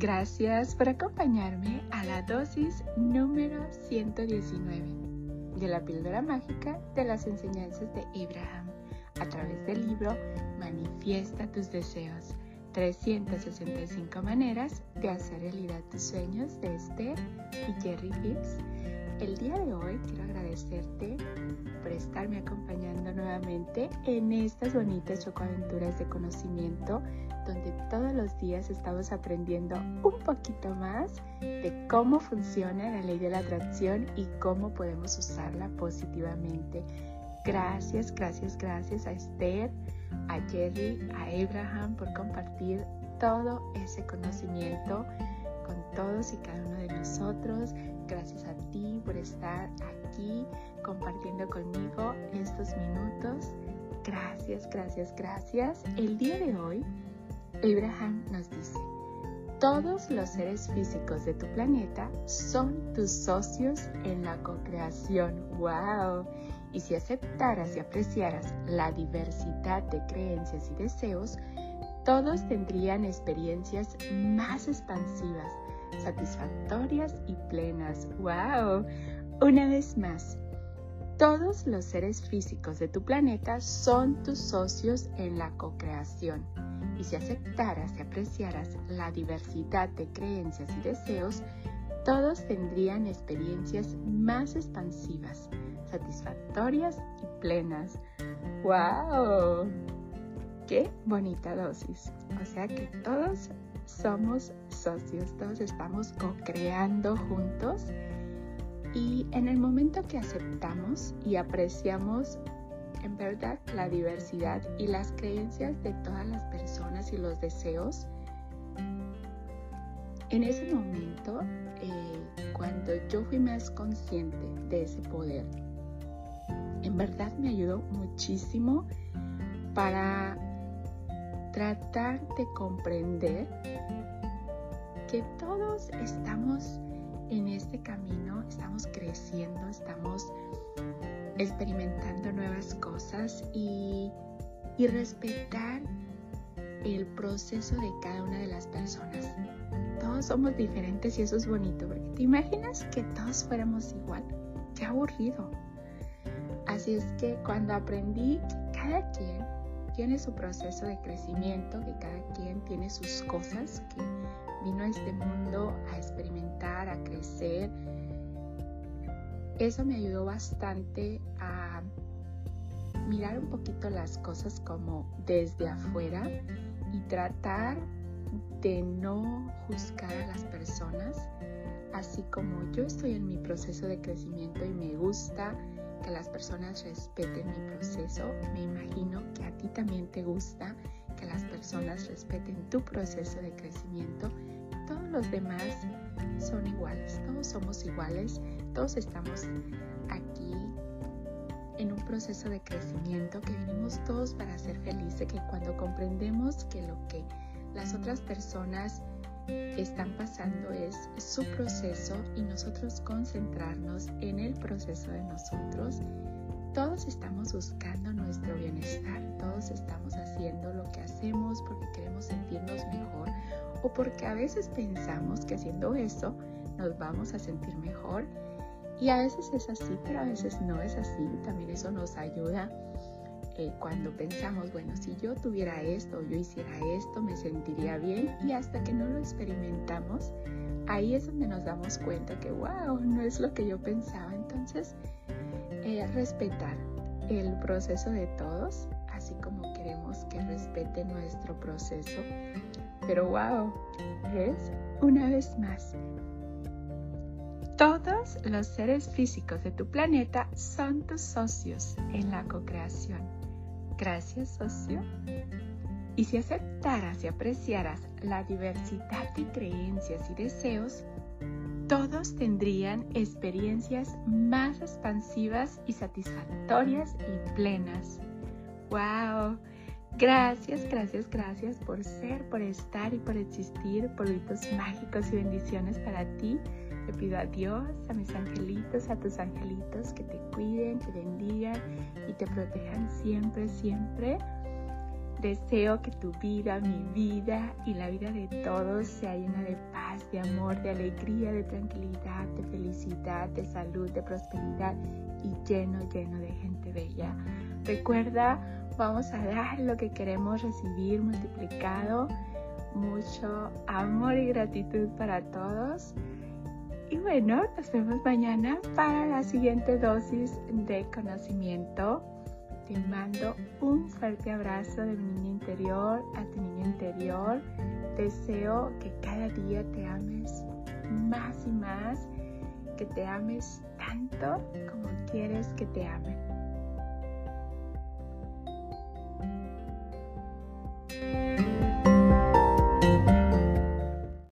Gracias por acompañarme a la dosis número 119 de la píldora mágica de las enseñanzas de Abraham a través del libro Manifiesta tus deseos. 365 maneras de hacer realidad tus sueños de Esther y Jerry Hicks. El día de hoy quiero agradecerte por estarme acompañando nuevamente en estas bonitas chocoaventuras de conocimiento donde todos los días estamos aprendiendo un poquito más de cómo funciona la ley de la atracción y cómo podemos usarla positivamente. Gracias, gracias, gracias a Esther, a Jerry, a Abraham por compartir todo ese conocimiento con todos y cada uno de nosotros. Gracias a ti por estar aquí compartiendo conmigo estos minutos. Gracias, gracias, gracias. El día de hoy Abraham nos dice, todos los seres físicos de tu planeta son tus socios en la co-creación. ¡Wow! Y si aceptaras y apreciaras la diversidad de creencias y deseos, todos tendrían experiencias más expansivas, satisfactorias y plenas. ¡Wow! Una vez más, todos los seres físicos de tu planeta son tus socios en la co-creación y si aceptaras y apreciaras la diversidad de creencias y deseos, todos tendrían experiencias más expansivas, satisfactorias y plenas. ¡Wow! ¡Qué bonita dosis! O sea que todos somos socios, todos estamos co-creando juntos y en el momento que aceptamos y apreciamos en verdad la diversidad y las creencias de todas las personas y los deseos. En ese momento, eh, cuando yo fui más consciente de ese poder, en verdad me ayudó muchísimo para tratar de comprender que todos estamos en este camino, estamos creciendo, estamos experimentando nuevas cosas y, respetar el proceso de cada una de las personas. Todos somos diferentes y eso es bonito, porque te imaginas que todos fuéramos igual. Qué aburrido. Así es que cuando aprendí que cada quien tiene su proceso de crecimiento, que cada quien tiene sus cosas, que vino a este mundo a experimentar, a crecer, eso me ayudó bastante a mirar un poquito las cosas como desde afuera y tratar de no juzgar a las personas, así como yo estoy en mi proceso de crecimiento y me gusta que las personas respeten mi proceso, me imagino que a ti también te gusta las personas respeten tu proceso de crecimiento. Todos los demás son iguales, todos somos iguales todos estamos aquí en un proceso de crecimiento, que venimos todos para ser felices, que cuando comprendemos que lo que las otras personas están pasando es su proceso y nosotros concentrarnos en el proceso de nosotros, todos estamos buscando nuestro bienestar, todos estamos haciendo lo que hacemos porque queremos sentirnos mejor o porque a veces pensamos que haciendo eso nos vamos a sentir mejor y a veces es así, pero a veces no es así. También eso nos ayuda cuando pensamos, bueno, si yo tuviera esto yo hiciera esto, me sentiría bien. Y hasta que no lo experimentamos, ahí es donde nos damos cuenta que, wow, no es lo que yo pensaba. Entonces, eh, respetar el proceso de todos, así como queremos que respete nuestro proceso. Pero wow, es una vez más todos los seres físicos de tu planeta son tus socios en la co-creación. Gracias, socio. Y si aceptaras y apreciaras la diversidad de creencias y deseos, todos tendrían experiencias más expansivas y satisfactorias y plenas. ¡Wow! Gracias, gracias, gracias por ser, por estar y por existir, polvitos mágicos y bendiciones para ti le pido a Dios, a mis angelitos, a tus angelitos que te cuiden, te bendigan y te protejan siempre, siempre. Deseo que tu vida, mi vida y la vida de todos sea llena de paz, de amor, de alegría, de tranquilidad, de felicidad, de salud, de prosperidad y lleno, lleno de gente bella. Recuerda, vamos a dar lo que queremos recibir multiplicado. Mucho amor y gratitud para todos. Y bueno, nos vemos mañana para la siguiente dosis de conocimiento. Te mando un fuerte abrazo de mi niña interior a tu niño interior. Deseo que cada día te ames más y más, que te ames tanto como quieres que te amen.